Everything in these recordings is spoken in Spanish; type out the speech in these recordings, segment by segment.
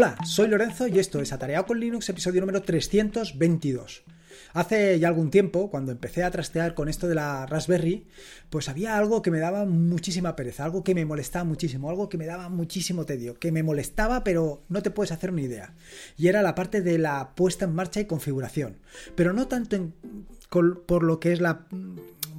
Hola, soy Lorenzo y esto es Atareado con Linux, episodio número 322. Hace ya algún tiempo, cuando empecé a trastear con esto de la Raspberry, pues había algo que me daba muchísima pereza, algo que me molestaba muchísimo, algo que me daba muchísimo tedio, que me molestaba pero no te puedes hacer una idea. Y era la parte de la puesta en marcha y configuración. Pero no tanto por lo que es la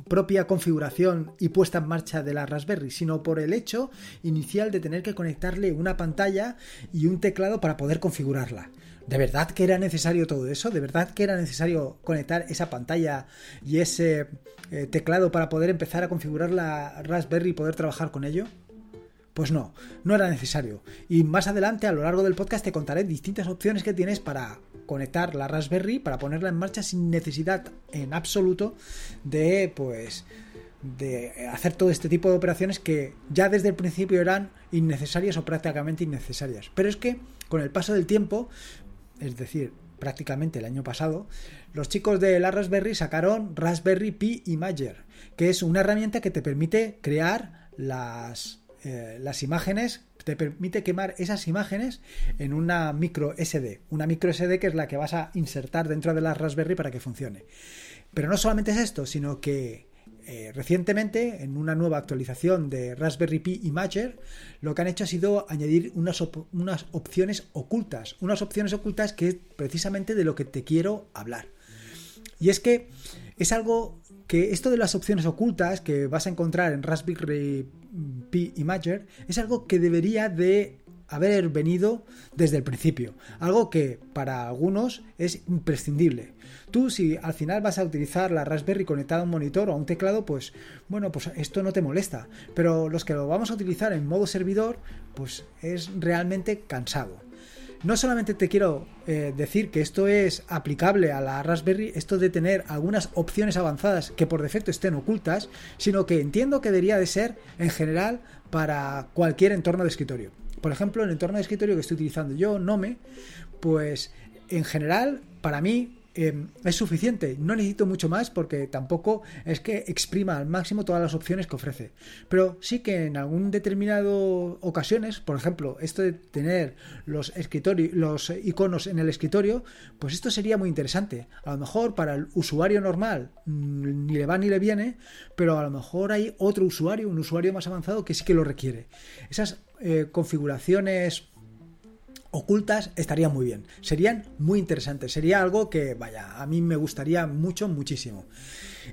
propia configuración y puesta en marcha de la Raspberry, sino por el hecho inicial de tener que conectarle una pantalla y un teclado para poder configurarla. ¿De verdad que era necesario todo eso? ¿De verdad que era necesario conectar esa pantalla y ese eh, teclado para poder empezar a configurar la Raspberry y poder trabajar con ello? Pues no, no era necesario. Y más adelante, a lo largo del podcast, te contaré distintas opciones que tienes para conectar la Raspberry, para ponerla en marcha sin necesidad en absoluto de, pues, de hacer todo este tipo de operaciones que ya desde el principio eran innecesarias o prácticamente innecesarias. Pero es que con el paso del tiempo, es decir, prácticamente el año pasado, los chicos de la Raspberry sacaron Raspberry Pi Imager, que es una herramienta que te permite crear las eh, las imágenes, te permite quemar esas imágenes en una micro SD. Una micro SD que es la que vas a insertar dentro de la Raspberry para que funcione. Pero no solamente es esto, sino que eh, recientemente, en una nueva actualización de Raspberry Pi Imager, lo que han hecho ha sido añadir unas, unas opciones ocultas. Unas opciones ocultas que es precisamente de lo que te quiero hablar. Y es que es algo que esto de las opciones ocultas que vas a encontrar en Raspberry Pi Imager es algo que debería de haber venido desde el principio, algo que para algunos es imprescindible. Tú si al final vas a utilizar la Raspberry conectada a un monitor o a un teclado, pues bueno, pues esto no te molesta, pero los que lo vamos a utilizar en modo servidor, pues es realmente cansado no solamente te quiero eh, decir que esto es aplicable a la Raspberry, esto de tener algunas opciones avanzadas que por defecto estén ocultas, sino que entiendo que debería de ser en general para cualquier entorno de escritorio. Por ejemplo, el entorno de escritorio que estoy utilizando yo, Nome, pues en general, para mí, Em, es suficiente. No necesito mucho más porque tampoco es que exprima al máximo todas las opciones que ofrece. Pero sí que en algún determinado ocasiones, por ejemplo, esto de tener los escritorios, los iconos en el escritorio, pues esto sería muy interesante. A lo mejor para el usuario normal mm, ni le va ni le viene, pero a lo mejor hay otro usuario, un usuario más avanzado que sí que lo requiere. Esas eh, configuraciones ocultas estaría muy bien. Serían muy interesantes. Sería algo que, vaya, a mí me gustaría mucho, muchísimo.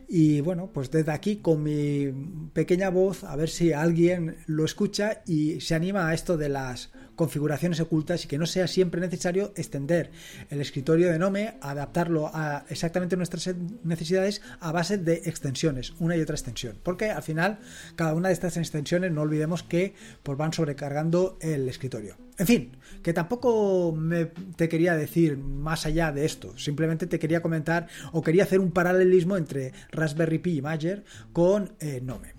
Y bueno, pues desde aquí con mi pequeña voz, a ver si alguien lo escucha y se anima a esto de las configuraciones ocultas y que no sea siempre necesario extender el escritorio de Nome, adaptarlo a exactamente nuestras necesidades a base de extensiones, una y otra extensión. Porque al final, cada una de estas extensiones, no olvidemos que pues, van sobrecargando el escritorio. En fin, que tampoco me, te quería decir más allá de esto, simplemente te quería comentar o quería hacer un paralelismo entre Raspberry Pi Imager con eh, Nome.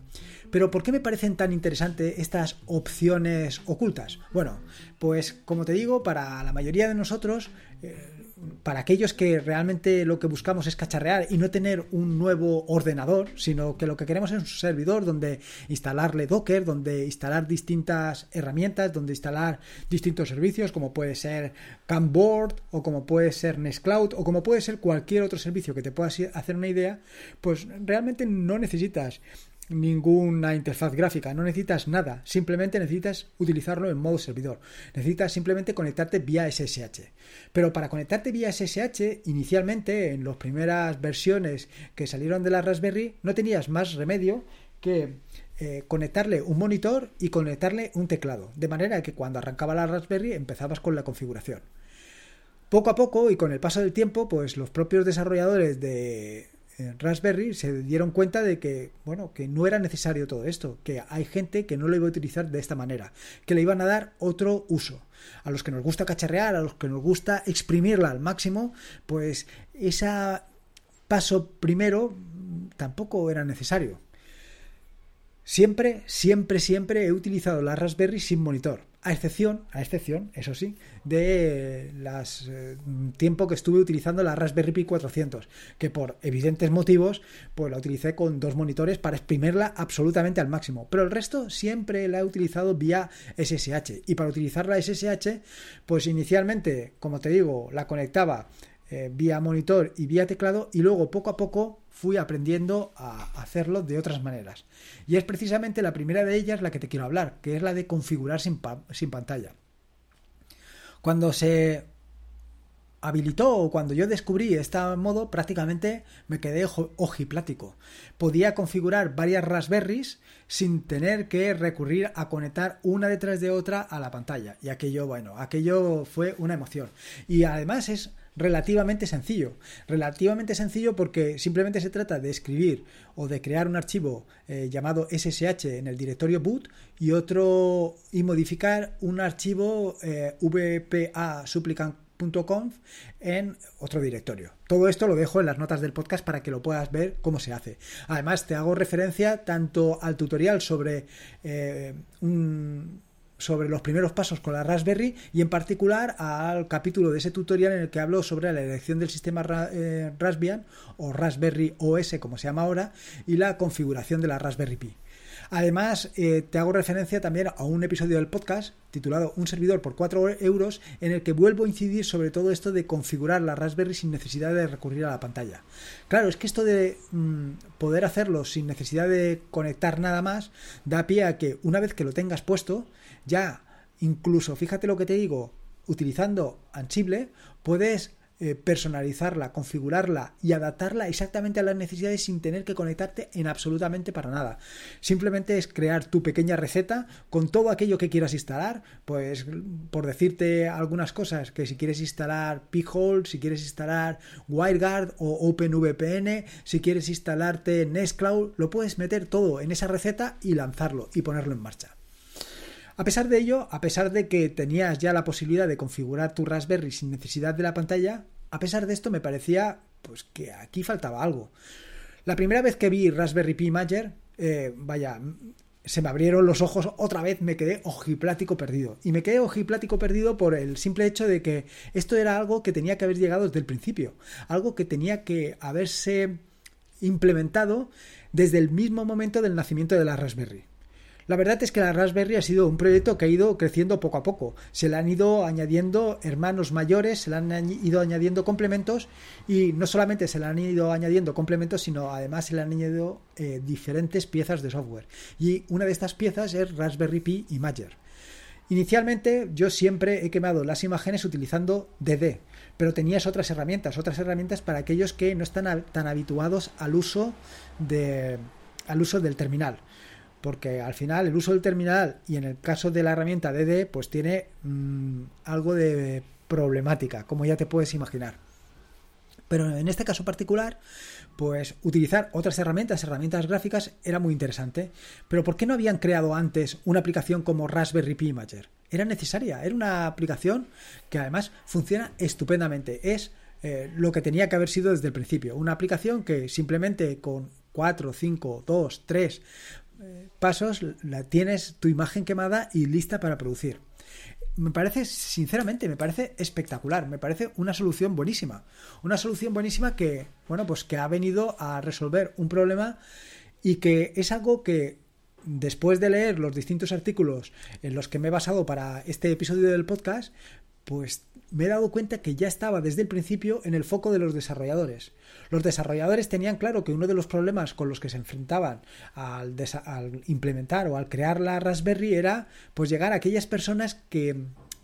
Pero ¿por qué me parecen tan interesantes estas opciones ocultas? Bueno, pues como te digo, para la mayoría de nosotros, eh, para aquellos que realmente lo que buscamos es cacharrear y no tener un nuevo ordenador, sino que lo que queremos es un servidor donde instalarle Docker, donde instalar distintas herramientas, donde instalar distintos servicios, como puede ser Camboard o como puede ser Nextcloud o como puede ser cualquier otro servicio que te pueda hacer una idea, pues realmente no necesitas ninguna interfaz gráfica, no necesitas nada, simplemente necesitas utilizarlo en modo servidor, necesitas simplemente conectarte vía SSH. Pero para conectarte vía SSH, inicialmente en las primeras versiones que salieron de la Raspberry, no tenías más remedio que eh, conectarle un monitor y conectarle un teclado, de manera que cuando arrancaba la Raspberry empezabas con la configuración. Poco a poco y con el paso del tiempo, pues los propios desarrolladores de, Raspberry se dieron cuenta de que, bueno, que no era necesario todo esto, que hay gente que no lo iba a utilizar de esta manera, que le iban a dar otro uso. A los que nos gusta cacharrear, a los que nos gusta exprimirla al máximo, pues ese paso primero tampoco era necesario. Siempre, siempre, siempre he utilizado la Raspberry sin monitor. A excepción, a excepción, eso sí, de las eh, tiempo que estuve utilizando la Raspberry Pi 400, que por evidentes motivos, pues la utilicé con dos monitores para exprimirla absolutamente al máximo. Pero el resto siempre la he utilizado vía SSH. Y para utilizar la SSH, pues inicialmente, como te digo, la conectaba eh, vía monitor y vía teclado y luego poco a poco fui aprendiendo a hacerlo de otras maneras. Y es precisamente la primera de ellas la que te quiero hablar, que es la de configurar sin, sin pantalla. Cuando se habilitó o cuando yo descubrí este modo, prácticamente me quedé ojiplático. Podía configurar varias Raspberries sin tener que recurrir a conectar una detrás de otra a la pantalla. Y aquello, bueno, aquello fue una emoción. Y además es relativamente sencillo. Relativamente sencillo porque simplemente se trata de escribir o de crear un archivo eh, llamado SSH en el directorio boot y otro y modificar un archivo eh, vpa en otro directorio. Todo esto lo dejo en las notas del podcast para que lo puedas ver cómo se hace. Además, te hago referencia tanto al tutorial sobre eh, un sobre los primeros pasos con la Raspberry y en particular al capítulo de ese tutorial en el que hablo sobre la elección del sistema eh, Raspbian o Raspberry OS como se llama ahora y la configuración de la Raspberry Pi. Además, eh, te hago referencia también a un episodio del podcast titulado Un servidor por 4 euros, en el que vuelvo a incidir sobre todo esto de configurar la Raspberry sin necesidad de recurrir a la pantalla. Claro, es que esto de mm, poder hacerlo sin necesidad de conectar nada más da pie a que una vez que lo tengas puesto, ya incluso, fíjate lo que te digo, utilizando Ansible, puedes eh, personalizarla, configurarla y adaptarla exactamente a las necesidades sin tener que conectarte en absolutamente para nada. Simplemente es crear tu pequeña receta con todo aquello que quieras instalar, pues por decirte algunas cosas, que si quieres instalar P-Hole, si quieres instalar WireGuard o OpenVPN, si quieres instalarte Nextcloud, lo puedes meter todo en esa receta y lanzarlo y ponerlo en marcha. A pesar de ello, a pesar de que tenías ya la posibilidad de configurar tu Raspberry sin necesidad de la pantalla, a pesar de esto me parecía pues que aquí faltaba algo. La primera vez que vi Raspberry Pi Imager, eh, vaya, se me abrieron los ojos otra vez, me quedé ojiplático perdido. Y me quedé ojiplático perdido por el simple hecho de que esto era algo que tenía que haber llegado desde el principio, algo que tenía que haberse implementado desde el mismo momento del nacimiento de la Raspberry. La verdad es que la Raspberry ha sido un proyecto que ha ido creciendo poco a poco. Se le han ido añadiendo hermanos mayores, se le han ido añadiendo complementos y no solamente se le han ido añadiendo complementos, sino además se le han añadido eh, diferentes piezas de software. Y una de estas piezas es Raspberry Pi Imager. Inicialmente yo siempre he quemado las imágenes utilizando DD, pero tenías otras herramientas, otras herramientas para aquellos que no están tan habituados al uso al uso del terminal porque al final el uso del terminal y en el caso de la herramienta DD pues tiene mm, algo de problemática, como ya te puedes imaginar. Pero en este caso particular, pues utilizar otras herramientas, herramientas gráficas, era muy interesante. Pero ¿por qué no habían creado antes una aplicación como Raspberry Pi Imager? Era necesaria, era una aplicación que además funciona estupendamente. Es eh, lo que tenía que haber sido desde el principio. Una aplicación que simplemente con 4, 5, 2, 3 pasos la tienes tu imagen quemada y lista para producir. Me parece, sinceramente, me parece espectacular, me parece una solución buenísima. Una solución buenísima que, bueno, pues que ha venido a resolver un problema y que es algo que después de leer los distintos artículos en los que me he basado para este episodio del podcast, pues me he dado cuenta que ya estaba desde el principio en el foco de los desarrolladores. Los desarrolladores tenían claro que uno de los problemas con los que se enfrentaban al, implementar o al crear la Raspberry era pues llegar a aquellas personas que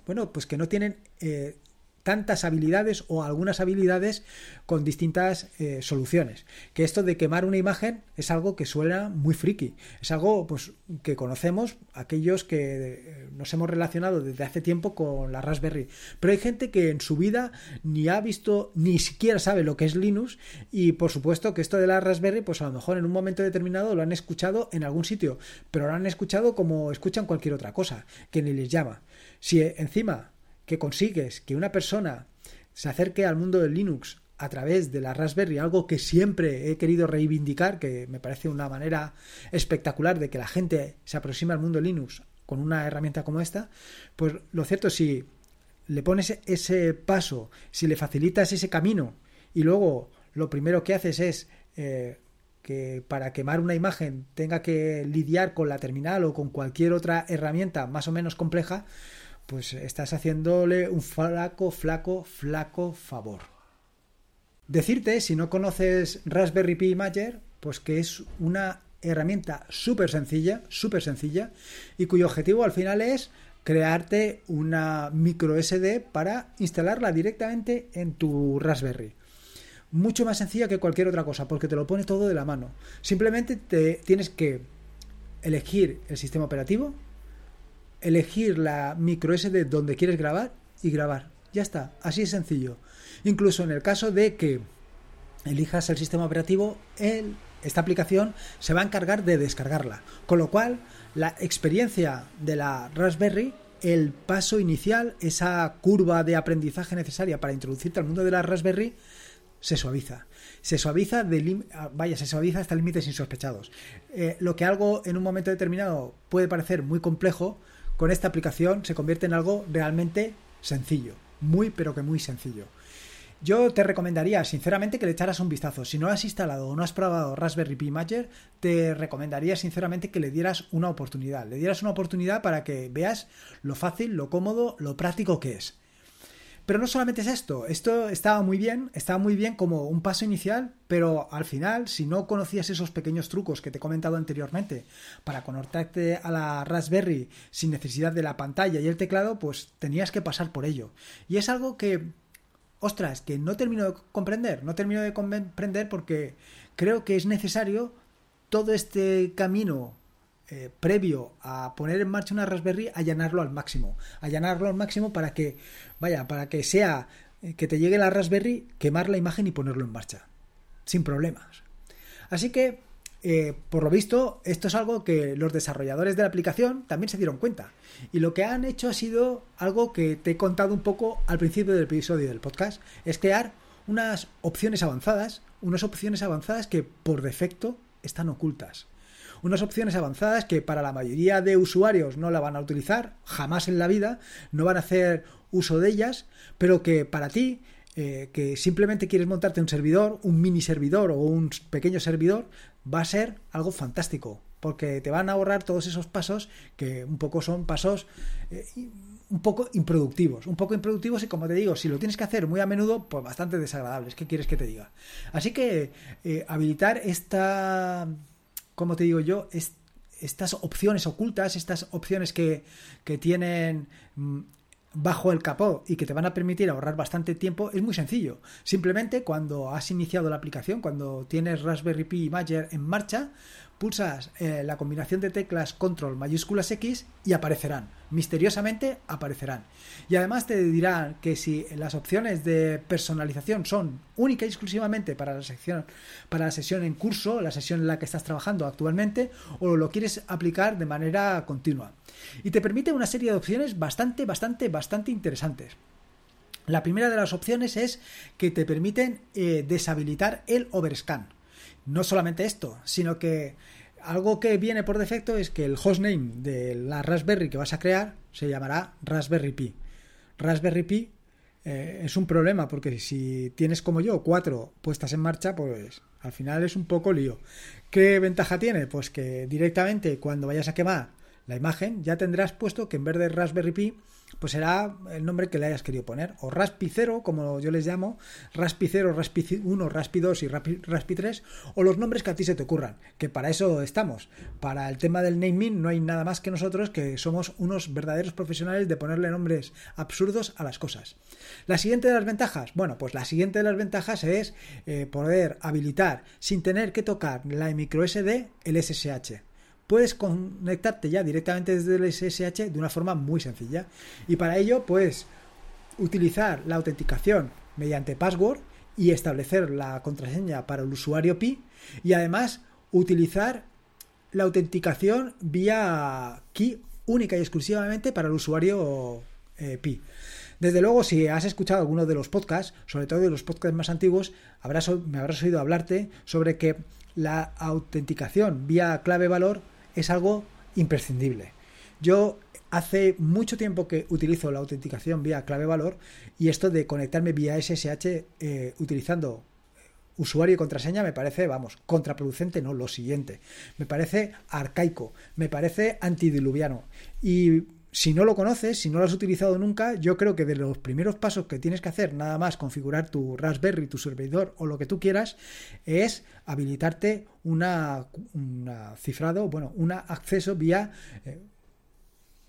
bueno pues que no tienen eh, tantas habilidades o algunas habilidades con distintas eh, soluciones. Que esto de quemar una imagen es algo que suena muy friki. Es algo pues, que conocemos aquellos que eh, nos hemos relacionado desde hace tiempo con la Raspberry. Pero hay gente que en su vida ni ha visto, ni siquiera sabe lo que es Linux y por supuesto que esto de la Raspberry pues a lo mejor en un momento determinado lo han escuchado en algún sitio, pero lo han escuchado como escuchan cualquier otra cosa, que ni les llama. Si encima que consigues que una persona se acerque al mundo del Linux a través de la Raspberry, algo que siempre he querido reivindicar, que me parece una manera espectacular de que la gente se aproxime al mundo Linux con una herramienta como esta, pues lo cierto si le pones ese paso, si le facilitas ese camino y luego lo primero que haces es eh, que para quemar una imagen tenga que lidiar con la terminal o con cualquier otra herramienta más o menos compleja, pues estás haciéndole un flaco, flaco, flaco favor. Decirte, si no conoces Raspberry Pi Imager, pues que es una herramienta súper sencilla, súper sencilla, y cuyo objetivo al final es crearte una micro SD para instalarla directamente en tu Raspberry. Mucho más sencilla que cualquier otra cosa, porque te lo pone todo de la mano. Simplemente te tienes que elegir el sistema operativo, elegir la micro SD donde quieres grabar y grabar. Ya está, así es sencillo. Incluso en el caso de que elijas el sistema operativo, esta aplicación se va a encargar de descargarla. Con lo cual, la experiencia de la Raspberry, el paso inicial, esa curva de aprendizaje necesaria para introducirte al mundo de la Raspberry, se suaviza. Se suaviza, de vaya, se suaviza hasta límites insospechados. Eh, lo que algo en un momento determinado puede parecer muy complejo, con esta aplicación se convierte en algo realmente sencillo. Muy, pero que muy sencillo. Yo te recomendaría, sinceramente, que le echaras un vistazo. Si no has instalado o no has probado Raspberry Pi Imager, te recomendaría, sinceramente, que le dieras una oportunidad. Le dieras una oportunidad para que veas lo fácil, lo cómodo, lo práctico que es. Pero no solamente es esto, esto estaba muy bien, estaba muy bien como un paso inicial, pero al final, si no conocías esos pequeños trucos que te he comentado anteriormente para conectarte a la Raspberry sin necesidad de la pantalla y el teclado, pues tenías que pasar por ello. Y es algo que ostras, que no termino de comprender, no termino de comprender porque creo que es necesario todo este camino eh, previo a poner en marcha una Raspberry, allanarlo al máximo, allanarlo al máximo para que, vaya, para que sea eh, que te llegue la Raspberry, quemar la imagen y ponerlo en marcha, sin problemas. Así que, eh, por lo visto, esto es algo que los desarrolladores de la aplicación también se dieron cuenta y lo que han hecho ha sido algo que te he contado un poco al principio del episodio del podcast, es crear unas opciones avanzadas, unas opciones avanzadas que por defecto están ocultas. Unas opciones avanzadas que para la mayoría de usuarios no la van a utilizar jamás en la vida, no van a hacer uso de ellas, pero que para ti, eh, que simplemente quieres montarte un servidor, un mini servidor o un pequeño servidor, va a ser algo fantástico porque te van a ahorrar todos esos pasos que un poco son pasos eh, un poco improductivos, un poco improductivos y como te digo, si lo tienes que hacer muy a menudo, pues bastante desagradables. ¿Qué quieres que te diga? Así que eh, habilitar esta, como te digo yo, estas opciones ocultas, estas opciones que, que tienen mm, bajo el capó y que te van a permitir ahorrar bastante tiempo es muy sencillo. Simplemente cuando has iniciado la aplicación, cuando tienes Raspberry Pi Imager en marcha, pulsas eh, la combinación de teclas control mayúsculas X y aparecerán. Misteriosamente aparecerán. Y además te dirán que si las opciones de personalización son única y exclusivamente para la sección, para la sesión en curso, la sesión en la que estás trabajando actualmente, o lo quieres aplicar de manera continua. Y te permite una serie de opciones bastante, bastante, bastante interesantes. La primera de las opciones es que te permiten eh, deshabilitar el overscan. No solamente esto, sino que algo que viene por defecto es que el hostname de la Raspberry que vas a crear se llamará Raspberry Pi. Raspberry Pi eh, es un problema porque si tienes como yo cuatro puestas en marcha, pues al final es un poco lío. ¿Qué ventaja tiene? Pues que directamente cuando vayas a quemar la imagen ya tendrás puesto que en vez de Raspberry Pi pues será el nombre que le hayas querido poner. O Raspi 0, como yo les llamo, Raspi 0, Raspi 1, Raspi 2 y Raspi 3, o los nombres que a ti se te ocurran, que para eso estamos. Para el tema del naming no hay nada más que nosotros que somos unos verdaderos profesionales de ponerle nombres absurdos a las cosas. La siguiente de las ventajas, bueno, pues la siguiente de las ventajas es eh, poder habilitar sin tener que tocar la microSD el SSH puedes conectarte ya directamente desde el SSH de una forma muy sencilla. Y para ello, puedes utilizar la autenticación mediante password y establecer la contraseña para el usuario Pi y además utilizar la autenticación vía key única y exclusivamente para el usuario eh, Pi. Desde luego, si has escuchado alguno de los podcasts, sobre todo de los podcasts más antiguos, habrás, me habrás oído hablarte sobre que la autenticación vía clave valor es algo imprescindible. Yo hace mucho tiempo que utilizo la autenticación vía clave valor y esto de conectarme vía SSH eh, utilizando usuario y contraseña me parece, vamos, contraproducente, no, lo siguiente. Me parece arcaico, me parece antidiluviano. Y si no lo conoces, si no lo has utilizado nunca, yo creo que de los primeros pasos que tienes que hacer, nada más configurar tu Raspberry, tu servidor o lo que tú quieras, es habilitarte una, cifrado, bueno, un acceso vía eh,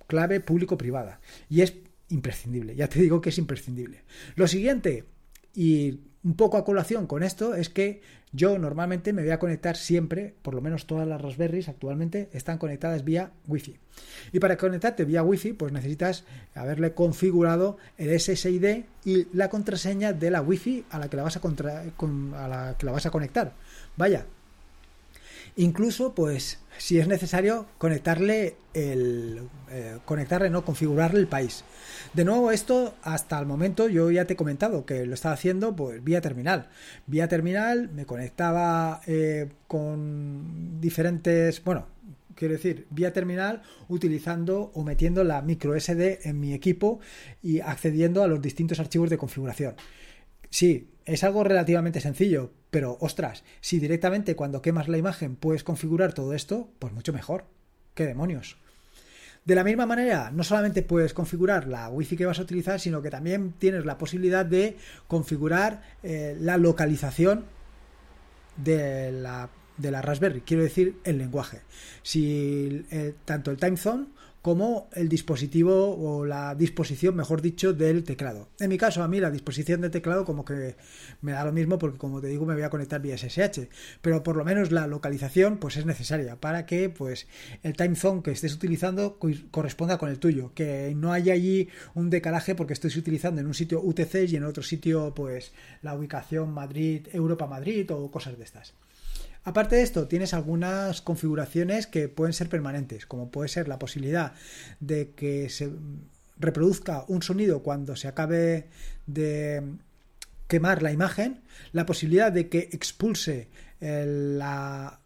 clave público-privada. Y es imprescindible, ya te digo que es imprescindible. Lo siguiente, y un poco a colación con esto es que yo normalmente me voy a conectar siempre, por lo menos todas las Raspberries actualmente están conectadas vía Wi-Fi. Y para conectarte vía Wi-Fi, pues necesitas haberle configurado el SSID y la contraseña de la Wi-Fi a la que la vas a, a, la que la vas a conectar. Vaya, Incluso, pues, si es necesario, conectarle el. Eh, conectarle, no, configurarle el país. De nuevo, esto hasta el momento yo ya te he comentado que lo estaba haciendo pues vía terminal. Vía terminal me conectaba eh, con diferentes. Bueno, quiero decir, vía terminal utilizando o metiendo la micro SD en mi equipo y accediendo a los distintos archivos de configuración. Sí, es algo relativamente sencillo, pero ostras, si directamente cuando quemas la imagen puedes configurar todo esto, pues mucho mejor. ¿Qué demonios? De la misma manera, no solamente puedes configurar la wifi que vas a utilizar, sino que también tienes la posibilidad de configurar eh, la localización de la, Raspberry, quiero decir el lenguaje. Si eh, tanto el time zone como el dispositivo o la disposición, mejor dicho, del teclado. En mi caso, a mí la disposición del teclado como que me da lo mismo porque como te digo me voy a conectar vía SSH, pero por lo menos la localización pues es necesaria para que pues el time zone que estés utilizando corresponda con el tuyo, que no haya allí un decalaje porque estoy utilizando en un sitio UTC y en otro sitio pues la ubicación Madrid, Europa Madrid o cosas de estas. Aparte de esto, tienes algunas configuraciones que pueden ser permanentes, como puede ser la posibilidad de que se reproduzca un sonido cuando se acabe de quemar la imagen, la posibilidad de que expulse la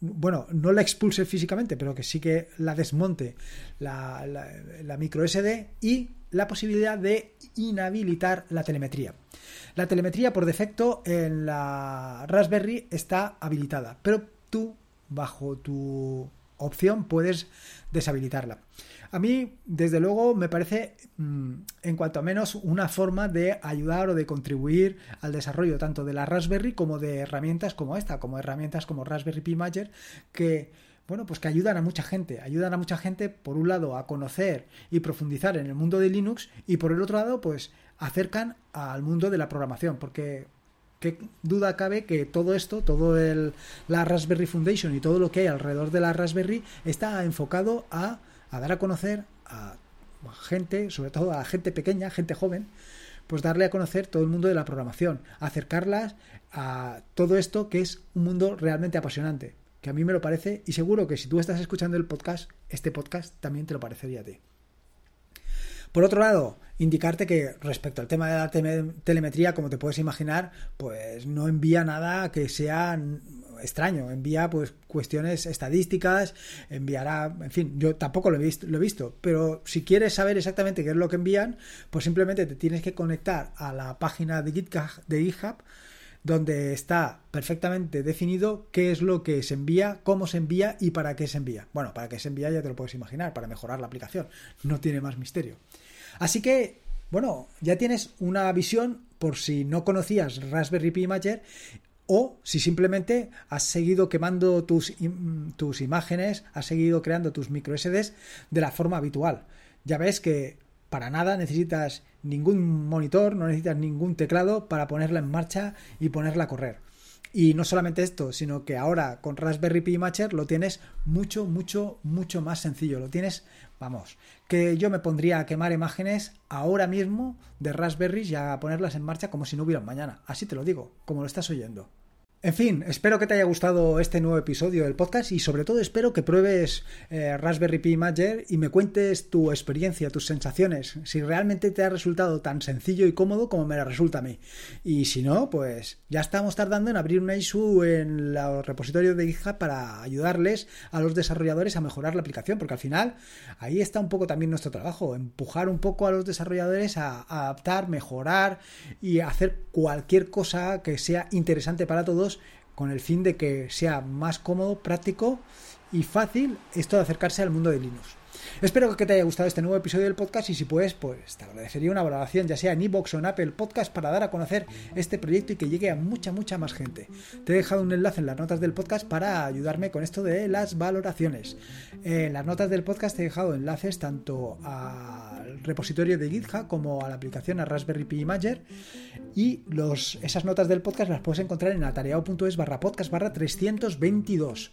bueno, no la expulse físicamente, pero que sí que la desmonte la, micro SD y la posibilidad de inhabilitar la telemetría. La telemetría por defecto en la Raspberry está habilitada, pero tú bajo tu opción puedes deshabilitarla. A mí, desde luego, me parece, mm, en cuanto a menos, una forma de ayudar o de contribuir al desarrollo tanto de la Raspberry como de herramientas como esta, como herramientas como Raspberry Pi Major, que bueno, pues que ayudan a mucha gente, ayudan a mucha gente por un lado a conocer y profundizar en el mundo de Linux y por el otro lado pues acercan al mundo de la programación, porque qué duda cabe que todo esto, todo el, la Raspberry Foundation y todo lo que hay alrededor de la Raspberry está enfocado a a dar a conocer a gente, sobre todo a gente pequeña, gente joven, pues darle a conocer todo el mundo de la programación, acercarlas a todo esto que es un mundo realmente apasionante, que a mí me lo parece y seguro que si tú estás escuchando el podcast, este podcast también te lo parecería a ti. Por otro lado, indicarte que respecto al tema de la telemetría, como te puedes imaginar, pues no envía nada que sea extraño, envía pues cuestiones estadísticas, enviará, en fin, yo tampoco lo he visto, lo he visto, pero si quieres saber exactamente qué es lo que envían, pues simplemente te tienes que conectar a la página de GitHub, de GitHub donde está perfectamente definido qué es lo que se envía, cómo se envía y para qué se envía. Bueno, para qué se envía ya te lo puedes imaginar, para mejorar la aplicación. No tiene más misterio. Así que, bueno, ya tienes una visión por si no conocías Raspberry Pi Imager o si simplemente has seguido quemando tus, tus imágenes, has seguido creando tus micro SDs de la forma habitual. Ya ves que para nada necesitas ningún monitor, no necesitas ningún teclado para ponerla en marcha y ponerla a correr. Y no solamente esto, sino que ahora con Raspberry Pi Imager lo tienes mucho, mucho, mucho más sencillo. Lo tienes, vamos, que yo me pondría a quemar imágenes ahora mismo de Raspberry y a ponerlas en marcha como si no hubiera mañana. Así te lo digo, como lo estás oyendo. En fin, espero que te haya gustado este nuevo episodio del podcast y sobre todo espero que pruebes eh, Raspberry Pi Imager y me cuentes tu experiencia, tus sensaciones, si realmente te ha resultado tan sencillo y cómodo como me resulta a mí. Y si no, pues ya estamos tardando en abrir una issue en los repositorios de GitHub para ayudarles a los desarrolladores a mejorar la aplicación, porque al final ahí está un poco también nuestro trabajo, empujar un poco a los desarrolladores a adaptar, mejorar y hacer cualquier cosa que sea interesante para todos con el fin de que sea más cómodo, práctico y fácil esto de acercarse al mundo de Linux. Espero que te haya gustado este nuevo episodio del podcast y si puedes, pues te agradecería una valoración ya sea en iBox o en Apple Podcast para dar a conocer este proyecto y que llegue a mucha, mucha más gente. Te he dejado un enlace en las notas del podcast para ayudarme con esto de las valoraciones. En las notas del podcast te he dejado enlaces tanto repositorio de GitHub como a la aplicación a Raspberry Pi Imager y esas notas del podcast las puedes encontrar en atareado.es barra podcast barra 322.